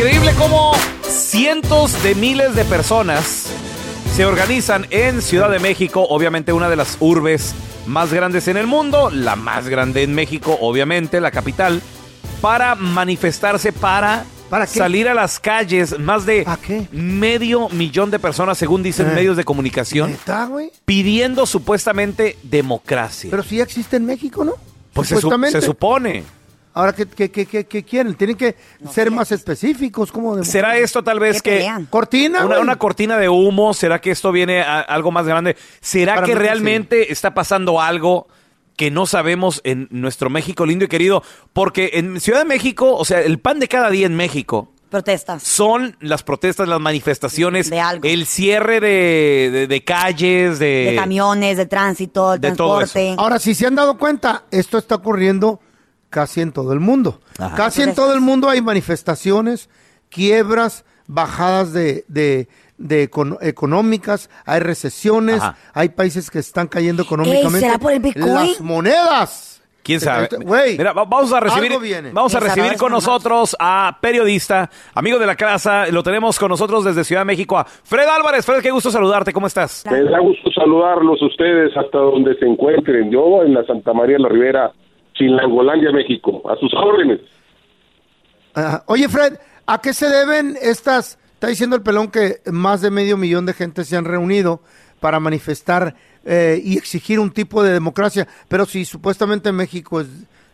Increíble cómo cientos de miles de personas se organizan en Ciudad de México, obviamente una de las urbes más grandes en el mundo, la más grande en México, obviamente, la capital, para manifestarse, para, ¿Para salir a las calles. Más de medio millón de personas, según dicen Eh. medios de comunicación, pidiendo supuestamente democracia. Pero si ya existe en México, ¿no? pues se, su- Supuestamente. se supone. Ahora, ¿qué, qué, qué, qué- qué quieren? Tienen que ser más específicos. ¿Cómo de- ¿Será esto tal vez Que pelean. ¿Cortina? Una, cortina de humo, ¿será que esto viene a algo más grande? ¿Será Para que realmente está pasando algo que no sabemos en nuestro México lindo y querido? Porque en Ciudad de México, o sea, el pan de cada día en México Protestas. son las protestas, las manifestaciones, De algo. el cierre de, de- de calles, de... De camiones, de tránsito, el de todo transporte. Ahora, si se han dado cuenta, esto está ocurriendo casi en todo el mundo. Ajá. Casi en todo el mundo hay manifestaciones, quiebras, bajadas de, de- de económicas, hay recesiones, Ajá. hay países que están cayendo económicamente. ¿será por el Bitcoin? Las monedas. ¿Quién sabe? Este, Güey, Mira, va- vamos a recibir, vamos a recibir con nosotros a periodista, amigo de la casa, lo tenemos con nosotros desde Ciudad de México, a Fred Álvarez. Fred, qué gusto saludarte, ¿cómo estás? Me da gusto saludarlos ustedes hasta donde se encuentren. Yo en la Santa María de la Ribera, Chilangolandia, México. A sus órdenes. Ajá. Oye, Fred, ¿a qué se deben estas? Está diciendo el pelón que más de medio millón de gente se han reunido para manifestar eh, y exigir un tipo de democracia, pero si supuestamente en México es,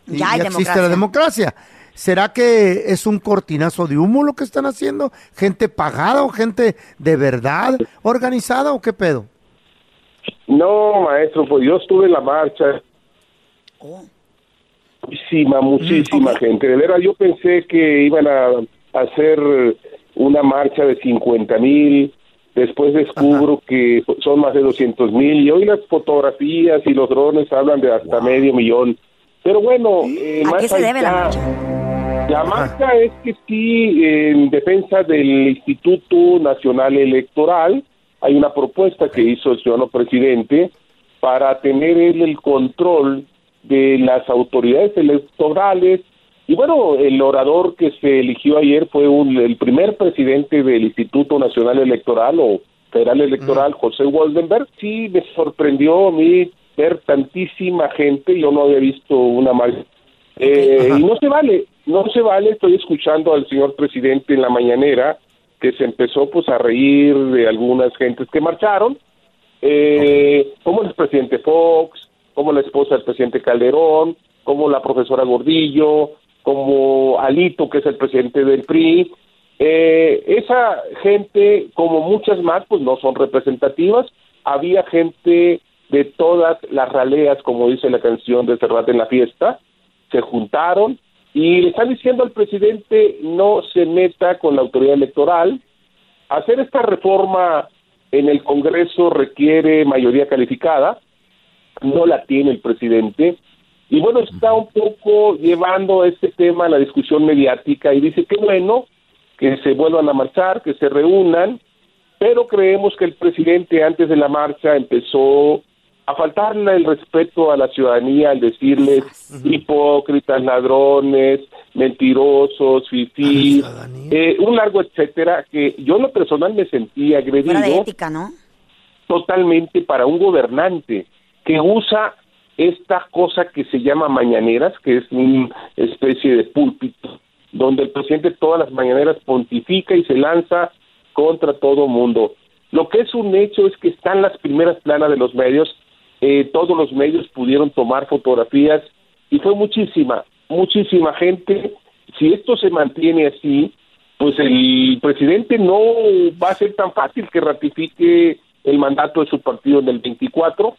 Ya hay existe la democracia, ¿será que es un cortinazo de humo lo que están haciendo? ¿Gente pagada o gente de verdad organizada o qué pedo? No, maestro, pues yo estuve en la marcha. Muchísima, muchísima gente. De veras, yo pensé que iban a hacer una marcha de 50 mil. Después descubro que son más de 200 mil. Y hoy las fotografías y los drones hablan de hasta medio millón. Pero bueno, eh, ¿A más qué se debe la marcha? La marcha es que sí, en defensa del Instituto Nacional Electoral, hay una propuesta que hizo el ciudadano presidente para tener él el control de las autoridades electorales. Y bueno, el orador que se eligió ayer fue un- el primer presidente del Instituto Nacional Electoral o Federal Electoral, José Waldenberg. Sí, me sorprendió a mí ver tantísima gente, yo no había visto una marcha eh, y no se vale, no se vale, estoy escuchando al señor presidente en la mañanera que se empezó pues a reír de algunas gentes que marcharon, eh, como el presidente Fox, como la esposa del presidente Calderón, como la profesora Gordillo, como Alito, que es el presidente del PRI. Eh, esa gente, como muchas más, pues no son representativas. Había gente de todas las raleas, como dice la canción de Cerrate en la fiesta, se juntaron y le están diciendo al presidente no se meta con la autoridad electoral. Hacer esta reforma en el Congreso requiere mayoría calificada, no la tiene el presidente, y bueno, está un poco llevando este tema a la discusión mediática y dice que bueno que se vuelvan a marchar, que se reúnan, pero creemos que el presidente antes de la marcha empezó a faltarle el respeto a la ciudadanía al decirles hipócritas, ladrones, mentirosos, fifís, eh, un largo etcétera, que yo en lo personal me sentí Fuera de agredido ética, ¿no? totalmente para un gobernante que usa esta cosa que se llama mañaneras, que es una especie de púlpito, donde el presidente todas las mañaneras pontifica y se lanza contra todo mundo. Lo que es un hecho es que están las primeras planas de los medios, eh, todos los medios pudieron tomar fotografías y fue muchísima, muchísima gente. Si esto se mantiene así, pues el presidente no va a ser tan fácil que ratifique el mandato de su partido en el 24,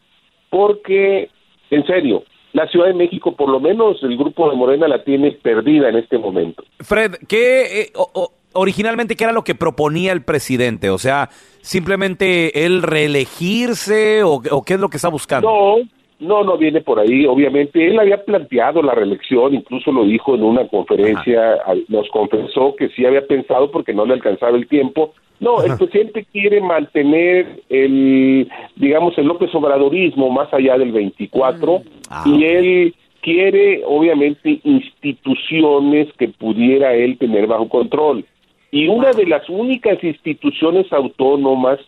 porque, en serio, la Ciudad de México, por lo menos el grupo de Morena, la tiene perdida en este momento. Fred, ¿qué eh, o- o- originalmente qué era lo que proponía el presidente? O sea, simplemente él reelegirse o, o qué es lo que está buscando? No, no, no viene por ahí. Obviamente, él había planteado la reelección, incluso lo dijo en una conferencia, nos confesó que sí había pensado porque no le alcanzaba el tiempo. No, el presidente quiere mantener el, digamos, el López Obradorismo más allá del 24 Ah, y él quiere, obviamente, instituciones que pudiera él tener bajo control. Y una de las únicas instituciones autónomas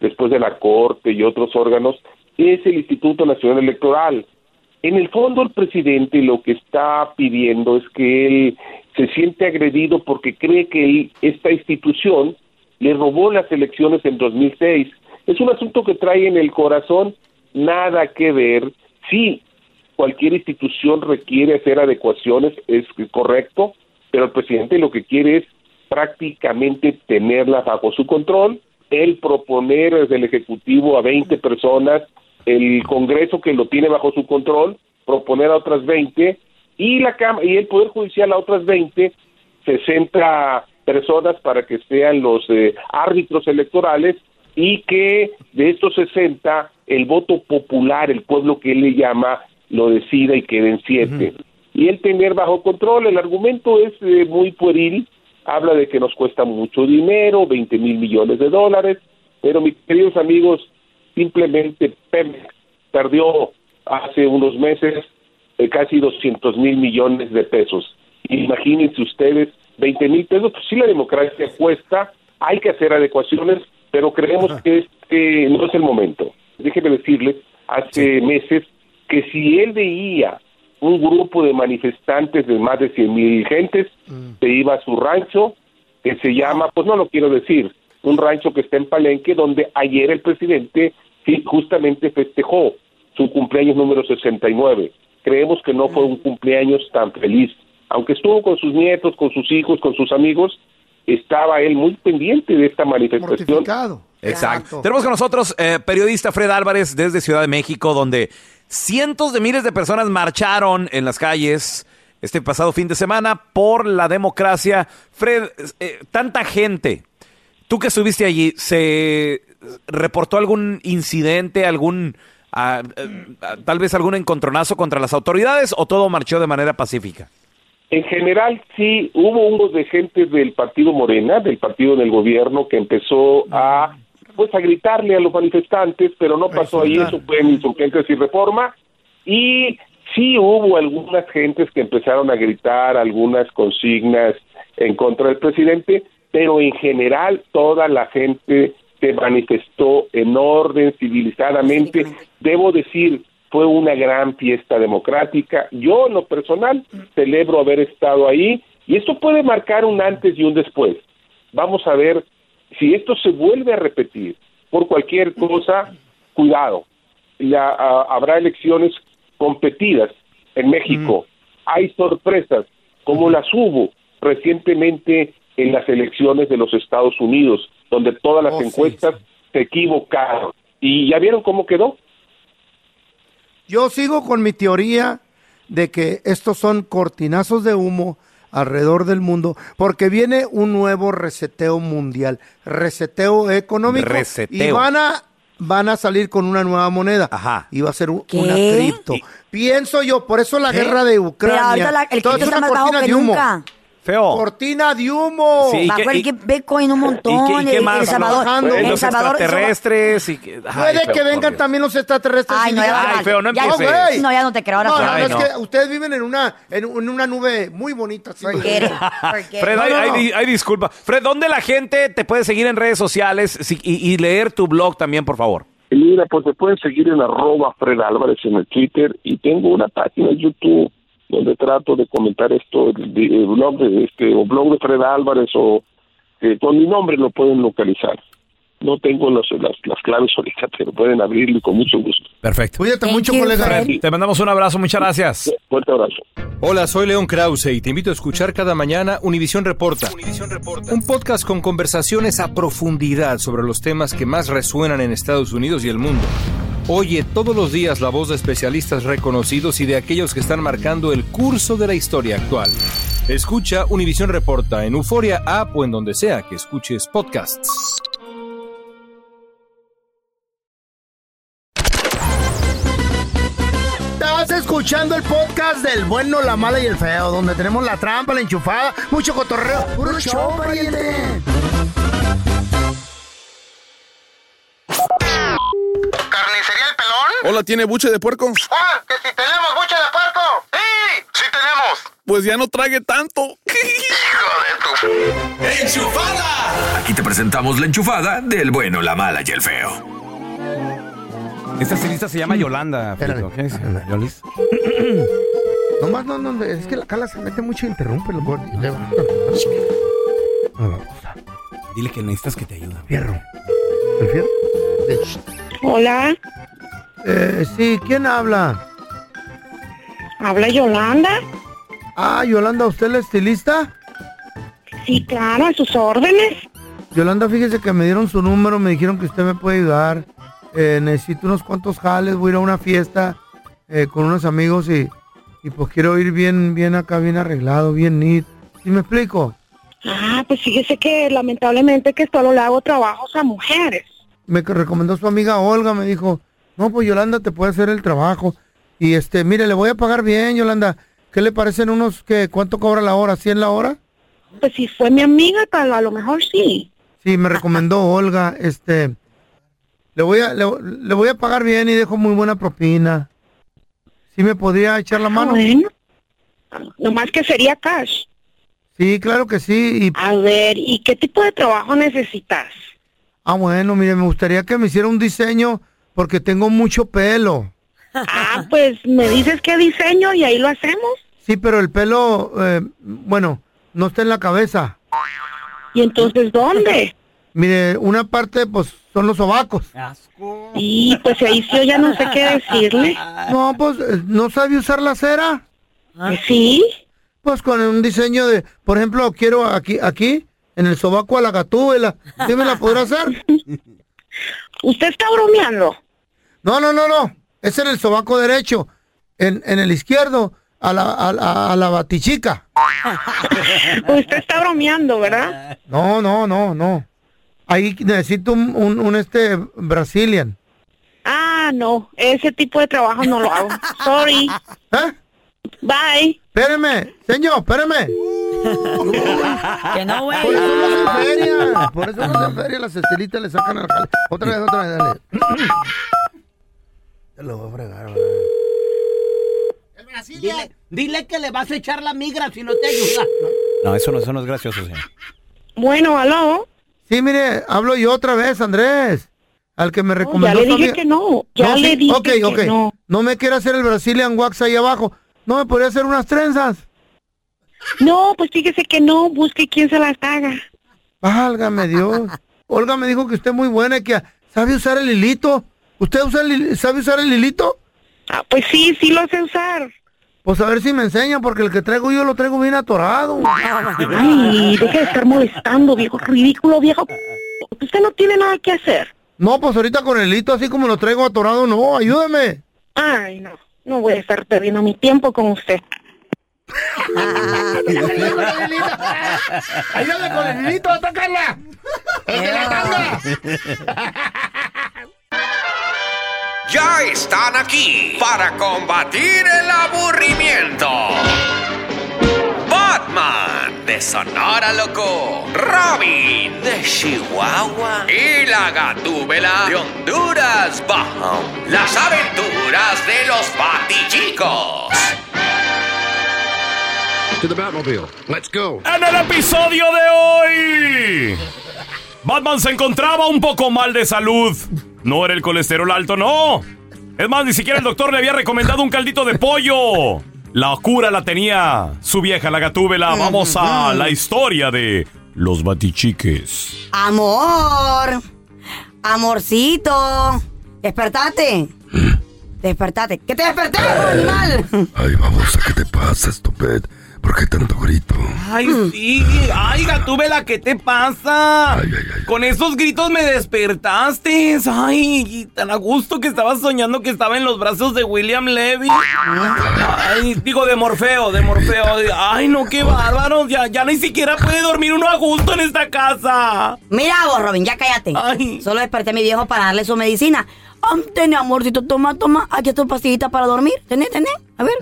después de la Corte y otros órganos, es el Instituto Nacional Electoral. En el fondo, el presidente lo que está pidiendo es que él se siente agredido porque cree que esta institución le robó las elecciones en 2006. Es un asunto que trae en el corazón nada que ver. Sí, cualquier institución requiere hacer adecuaciones, es correcto, pero el presidente lo que quiere es prácticamente tenerla bajo su control, él proponer desde el Ejecutivo a 20 personas, el Congreso que lo tiene bajo su control, proponer a otras 20 y la y el Poder Judicial a otras 20, 60 personas para que sean los eh, árbitros electorales y que de estos 60 el voto popular, el pueblo que él le llama, lo decida y queden siete. Y él tener bajo control, el argumento es eh, muy pueril, habla de que nos cuesta mucho dinero, 20 mil millones de dólares, pero mis queridos amigos, simplemente Pemex perdió hace unos meses eh, casi 200 mil millones de pesos. Imagínense ustedes, 20 mil pesos, pues sí la democracia cuesta, hay que hacer adecuaciones, pero creemos que este no es el momento. Déjenme decirles, hace meses, que si él veía un grupo de manifestantes de más de 100 mil gentes, se iba a su rancho, que se llama, pues no lo quiero decir, un rancho que está en Palenque, donde ayer el presidente sí, justamente festejó su cumpleaños número 69. Creemos que no fue un cumpleaños tan feliz. Aunque estuvo con sus nietos, con sus hijos, con sus amigos, estaba él muy pendiente de esta manifestación. Mortificado. Exacto. Tenemos con nosotros eh, periodista Fred Álvarez desde Ciudad de México, donde cientos de miles de personas marcharon en las calles este pasado fin de semana por la democracia. Fred, eh, tanta gente. Tú que estuviste allí, ¿se reportó algún incidente, algún, ah, eh, ah, tal vez algún encontronazo contra las autoridades o todo marchó de manera pacífica? En general, sí, hubo uno de gente del partido Morena, del partido del gobierno, que empezó a pues a gritarle a los manifestantes, pero no pasó ahí, eso fue en insurgentes y reforma, y sí hubo algunas gentes que empezaron a gritar algunas consignas en contra del presidente, pero en general toda la gente se manifestó en orden, civilizadamente. Debo decir, fue una gran fiesta democrática. Yo, en lo personal, celebro haber estado ahí y esto puede marcar un antes y un después. Vamos a ver si esto se vuelve a repetir por cualquier cosa, cuidado. Ya, ah, habrá elecciones competidas en México. Hay sorpresas, como las hubo recientemente en las elecciones de los Estados Unidos, donde todas las Oh, sí, encuestas se equivocaron. ¿Y ya vieron cómo quedó? Yo sigo con mi teoría de que estos son cortinazos de humo alrededor del mundo, porque viene un nuevo reseteo mundial, reseteo económico, Reseteo. y van a van a salir con una nueva moneda, Ajá. y va a ser un- ¿Qué? una cripto. Pienso yo, por eso la ¿Qué? guerra de Pero Ucrania, ahorita la- el todo es está una cortina de humo, nunca. Feo. cortina de humo. Sí. ¿Y Bajó el Bitcoin un montón. ¿Y qué, y qué más? El Salvador, Trabajando. el los Salvador- extraterrestres. Y que, ay, Puede feo, que vengan también los extraterrestres. Ay, no, ya, Ay, feo, no ya- empieces. güey. No, ya no te creo. Ahora No, sí. no, Ay, no, es no. que ustedes viven en una, en, en una nube muy bonita. así. Forget it, forget it. Fred, No, hay, no, hay no. di- hay disculpa. Fred, ¿dónde la gente te puede seguir en redes sociales si- y, y leer tu blog también, por favor? Mira, pues me pueden seguir en arroba Fred Álvarez en el Twitter y tengo una página en YouTube donde trato de comentar esto, el, el blog de este, o blog de Fred Álvarez o eh, con mi nombre lo pueden localizar. No tengo los, las, las claves ahorita, pero pueden abrirlo y con mucho gusto. Perfecto. Cuídate mucho, you, colega. Fred. Te mandamos un abrazo, muchas gracias. Fuerte abrazo. Hola, soy León Krause y te invito a escuchar cada mañana Univisión Reporta. Un podcast con conversaciones a profundidad sobre los temas que más resuenan en Estados Unidos y el mundo. Oye todos los días la voz de especialistas reconocidos y de aquellos que están marcando el curso de la historia actual. Escucha Univisión Reporta en Euforia App o en donde sea que escuches podcasts. Estás escuchando el podcast del bueno, la mala y el feo, donde tenemos la trampa, la enchufada, mucho cotorreo. ¡Puro show, pariente! ¿Carnicería El Pelón? Hola, ¿tiene buche de puerco? ¡Ah, que si tenemos buche de puerco! ¡Sí, sí tenemos! Pues ya no trague tanto. ¡Hijo de tu... Aquí te presentamos la enchufada del bueno, la mala y el feo. Esta estilista se llama Yolanda. Espérame. ¿Qué es? Yolis. Nomás no, no, es que la cala se mete mucho y interrumpe a- Dile que necesitas que te ayude. Fierro. ¿El fierro? Hola, Eh, sí, ¿quién habla? habla Yolanda. Ah, Yolanda, ¿usted es la estilista? Sí, claro, a sus órdenes. Yolanda, fíjese que me dieron su número, me dijeron que usted me puede ayudar. Eh, necesito unos cuantos jales, voy a ir a una fiesta eh, con unos amigos y, y pues quiero ir bien, bien acá, bien arreglado, bien neat. ¿Sí me explico? Ah, pues fíjese que lamentablemente que solo le hago trabajos a mujeres. Me recomendó su amiga Olga, me dijo, no, pues Yolanda te puede hacer el trabajo. Y este, mire, le voy a pagar bien, Yolanda. ¿Qué le parecen unos que cuánto cobra la hora? ¿100 la hora? Pues si fue mi amiga, tal, a lo mejor sí. Sí, me recomendó Olga, este, le voy a, le, le voy a pagar bien y dejo muy buena propina. ¿Sí me podría echar la Ah, mano? bueno. Nomás que sería cash. Sí, claro que sí. Y, A ver, ¿y qué tipo de trabajo necesitas? Ah, bueno, mire, me gustaría que me hiciera un diseño porque tengo mucho pelo. Ah, pues me dices qué diseño y ahí lo hacemos. Sí, pero el pelo, eh, bueno, no está en la cabeza. ¿Y entonces dónde? Mire, una parte, pues, son los sobacos. Y pues ahí sí yo ya no sé qué decirle. No, pues, eh, ¿no sabe usar la cera? Pues sí. Pues con un diseño de, por ejemplo, quiero aquí, aquí, en el sobaco a la gatúbela. ¿Sí me la podrá hacer? ¿Usted está bromeando? No, no, no, no. Es en el sobaco derecho. En, en el izquierdo, a la, a, la- a la batichica. Usted está bromeando, ¿verdad? No, no, no, no. Ahí necesito un, un, un, este Brazilian. Ah, no, ese tipo de trabajo no lo hago. Sorry. ¿Eh? Bye. Espéreme, señor, espéreme. Que no, güey. Por eso no se feria. Por eso no se feria. Las estelitas le sacan al jale. Otra vez, otra vez, dale. Te lo voy a fregar, güey. Dile, dile que le vas a echar la migra si no te ayuda. No, eso no, eso no es gracioso, señor. Bueno, aló. Sí, mire, hablo yo otra vez, Andrés. Al que me No, recomendó ya le dije que no. Ya No, le sí, dije ok, que ok. no. No me quiere hacer el Brazilian wax ahí abajo. ¿No me podría hacer unas trenzas? No, pues fíjese que no. Busque quién se las haga. Válgame Dios. Olga me dijo que usted es muy buena y que sabe usar el hilito. ¿Usted usa el sabe usar el hilito? Ah, pues sí, sí lo sé usar. Pues a ver si me enseña, porque el que traigo yo lo traigo bien atorado. Ay, deje de estar molestando, viejo ridículo, viejo. Usted no tiene nada que hacer. No, pues ahorita con el hilito así como lo traigo atorado, no, ayúdame. Ay, no. No voy a estar perdiendo mi tiempo con usted. Ayúdame con el hilito, atácala. El de la tanga. Ya están aquí para combatir el aburrimiento. Batman de Sonora Loco, Robin de Chihuahua y la Gatúbela de Honduras Bajo. Las aventuras de los Batichicos. To the Batmobile. Let's go. En el episodio de hoy, Batman se encontraba un poco mal de salud. No era el colesterol alto, no. Es más, ni siquiera el doctor le había recomendado un caldito de pollo. La cura la tenía su vieja la gatúbela. Vamos a la historia de los batichiques. Amor. Amorcito. Despertate. Despertate. ¿Qué te desperté, animal? Ay, babosa, ¿qué te pasa, estupid? ¿Por qué tanto grito? Ay, sí. Ay, Gatúbela, ¿qué te pasa? Con esos gritos me despertaste. Ay, y tan a gusto que estaba soñando que estaba en los brazos de William Levy. Ay, digo, de Morfeo, de Morfeo. Ay, no, qué bárbaro. Ya, ya ni siquiera puede dormir uno a gusto en esta casa. Mira vos, Robin, ya cállate. Solo desperté a mi viejo para darle su medicina. Um, tené, amorcito, toma, toma. Aquí está tu pastillita para dormir. Tené, tené. A ver.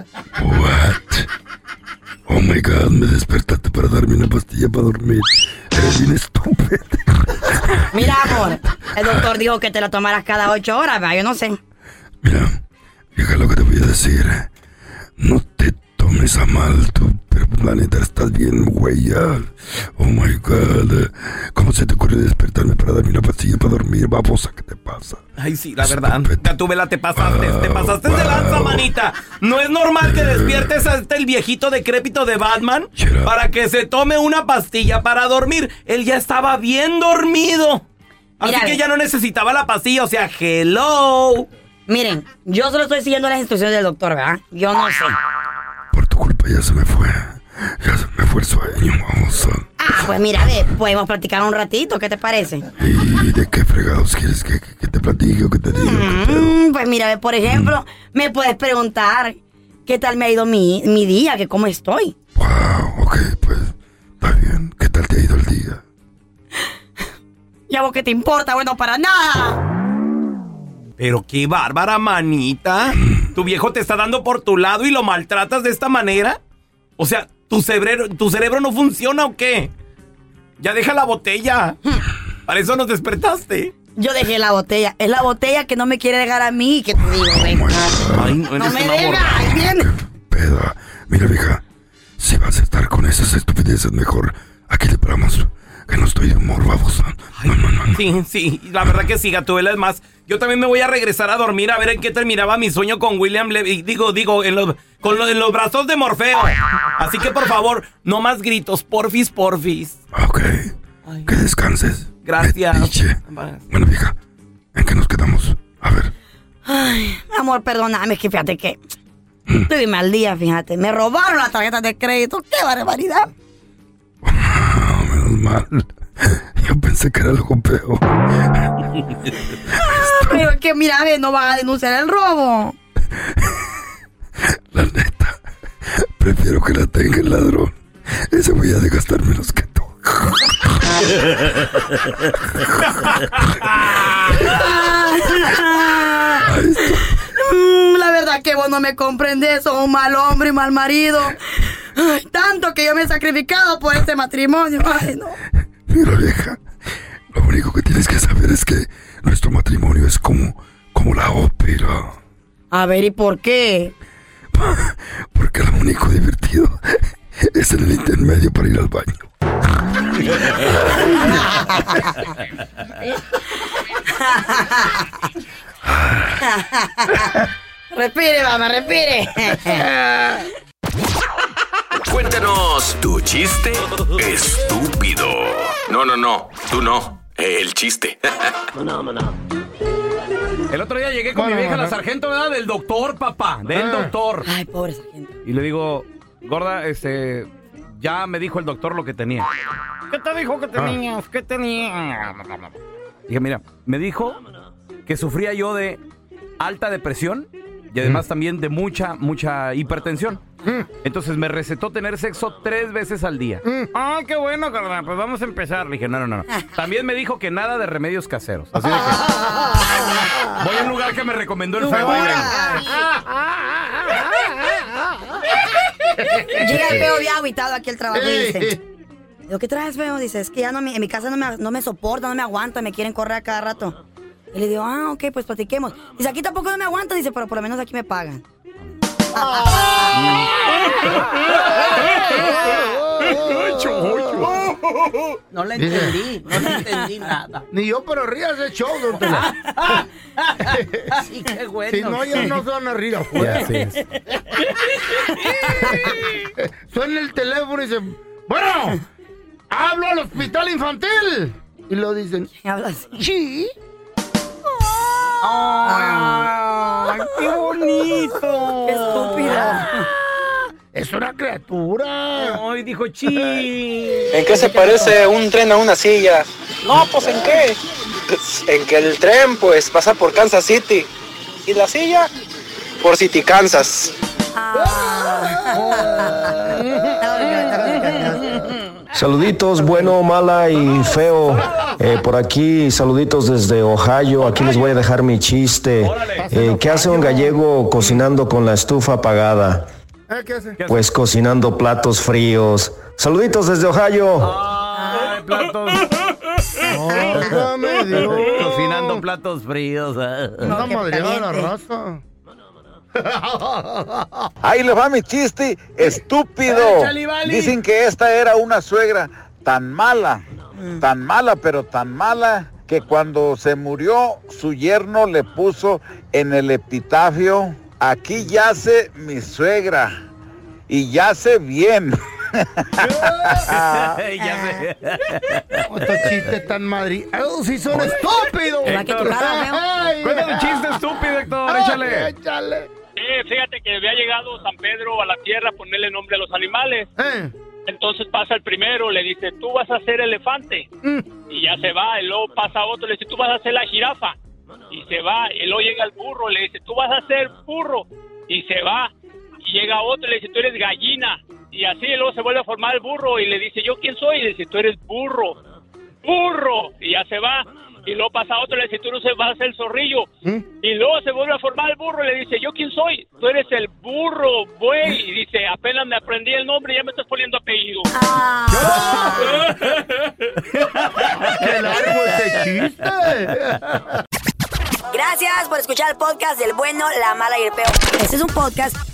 Oh my god, me despertaste para darme una pastilla para dormir. Eres bien estúpido. Mira, amor. El doctor dijo que te la tomaras cada ocho horas, ¿verdad? Yo no sé. Fíjate lo que te voy a decir. No te tomes a mal, tú, pero la neta estás bien, güey. Oh my god. ¿Cómo se te ocurre despertarme para darme una pastilla para dormir, babosa? ¿Qué te pasa? Ay, sí, la verdad. Gatúbela, te pasaste. Te pasaste de lanza, manita. No es normal que despiertes a este el viejito decrépito de Batman para que se tome una pastilla para dormir. Él ya estaba bien dormido. Así Mira, que ya no necesitaba la pastilla. O sea, hello. Miren, yo solo estoy siguiendo las instrucciones del doctor, ¿verdad? Yo no sé. Ya se me fue. Ya se me fue el sueño, babosa. Ah, pues mira, ve, podemos platicar un ratito, ¿qué te parece? ¿Y de qué fregados quieres que, que- que te platique o que te diga? Mm, pues mira, ve, por ejemplo, me puedes preguntar qué tal me ha ido mi, mi día, que cómo estoy. ¿Qué tal te ha ido el día? ¿Y a vos qué te importa? Bueno, para nada. Pero qué bárbara, manita. ¿Tu viejo te está dando por tu lado y lo maltratas de esta manera? O sea, ¿tu cerebro, ¿tu cerebro no funciona o qué? Ya deja la botella. Para eso nos despertaste. Yo dejé la botella. Es la botella que no me quiere dejar a mí, que te digo. Ay, no, me deja, ahí viene. Peda. Mira, vieja. Si vas a estar con esas estupideces, mejor aquí le paramos. Que no estoy de humor, babosa. Sí, sí, la verdad que sí, Gatuela. Es más, yo también me voy a regresar a dormir a ver en qué terminaba mi sueño con William Levy. Digo, digo, en los, con lo- en los brazos de Morfeo. Así que por favor, no más gritos, porfis, porfis. Ok. Que descanses. Gracias. Bueno, vieja. ¿En qué nos quedamos? Ay, amor, perdóname, es que fíjate que estoy mal día, fíjate. Me robaron las tarjetas de crédito. ¡Qué barbaridad! Mal. Yo pensé que era algo peor. Pero es que, mira, no van a denunciar el robo. Prefiero que la tenga el ladrón. Ese voy a gastar menos que tú. Mm, La verdad que vos no me comprendes, sos un mal hombre y mal marido. Ay, tanto que yo me he sacrificado por este matrimonio. Ay, no. Mira, vieja. Lo único que tienes que saber es que nuestro matrimonio es como, como la ópera. A ver, ¿y por qué? Porque lo único divertido es en el intermedio para ir al baño. respire, mamá, respire. Cuéntanos tu chiste estúpido. No, no, no, tú no. El chiste. El otro día llegué con mi vieja, la sargento, ¿verdad? Del doctor, papá. Del doctor. Ay, pobre sargento. Y le digo, gorda, este. Ya me dijo el doctor lo que tenía. ¿Qué te dijo que tenías? ¿Qué tenías? Dije, mira, me dijo que sufría yo de alta depresión y además también de mucha, mucha hipertensión. Entonces me recetó tener sexo tres veces al día. Ah, qué bueno, gorda. Pues vamos a empezar. Le dije, no, no, no. También me dijo que nada de remedios caseros. Así de que voy a un lugar que me recomendó el vengo. Llega el feo bien aguitado aquí al trabajo y dice... ¿Lo que traes, feo? Dice, es que ya no me- en mi casa no me, no me soporta, no me aguanta, me quieren correr a cada rato. Y le digo, ah, ok, pues platiquemos. Dice, aquí tampoco no me aguanta, dice, pero por lo menos aquí me pagan. No le entendí, no le entendí nada. Ni yo, pero rías de show, don Tela. Sí, qué bueno. Si no, ya no se van a rir afuera. Suena el teléfono y dice, bueno, hablo al hospital infantil. Y lo dicen, Habla así. sí. ¡Ay, qué bonito! Qué estúpida. Es una criatura. Ay, dijo chi. ¿En qué se parece un tren a una silla? No, pues ¿en qué? En que el tren pues pasa por Kansas City y la silla por City, Kansas. Saluditos, bueno, mala y feo. Eh, por aquí, saluditos desde Ohio. Aquí les voy a dejar mi chiste. Eh, ¿Qué hace un gallego cocinando con la estufa apagada? ¿Eh, ¿Qué hace? Pues cocinando platos fríos. Saluditos desde Ohio. Ay, platos. Cocinando platos fríos. ah. La raza. Ahí le va mi chiste, estúpido. Vale. Dicen que esta era una suegra tan mala, tan mala, pero tan mala, que cuando se murió, su yerno le puso en el epitafio, aquí yace mi suegra, y yace bien. ya sé. Estos chistes tan madri... ¡Oh, sí son estúpidos! Cuéntame un chiste estúpido, Héctor. Échale. Échale. Eh, fíjate que había llegado San Pedro a la tierra a ponerle nombre a los animales. Eh. Entonces pasa el primero, le dice, tú vas a ser elefante. Mm. Y ya se va. Y luego pasa otro, le dice, tú vas a ser la jirafa. Y se va. Y luego llega el burro, le dice, tú vas a ser burro. Y se va. Y llega otro, le dice, tú eres gallina. Y así y luego se vuelve a formar el burro y le dice, ¿yo quién soy? Y le dice, tú eres burro. ¡Burro! Y ya se va. Y luego pasa otro, le dice, tú no se vas a ser el zorrillo. Y luego se vuelve a formar el burro y le dice, ¿yo quién soy? Tú eres el burro, buey. Y dice, apenas me aprendí el nombre y ya me estás poniendo apellido. ¡Qué largo ese chiste! Gracias por escuchar el podcast del bueno, la mala y el peor. Este es un podcast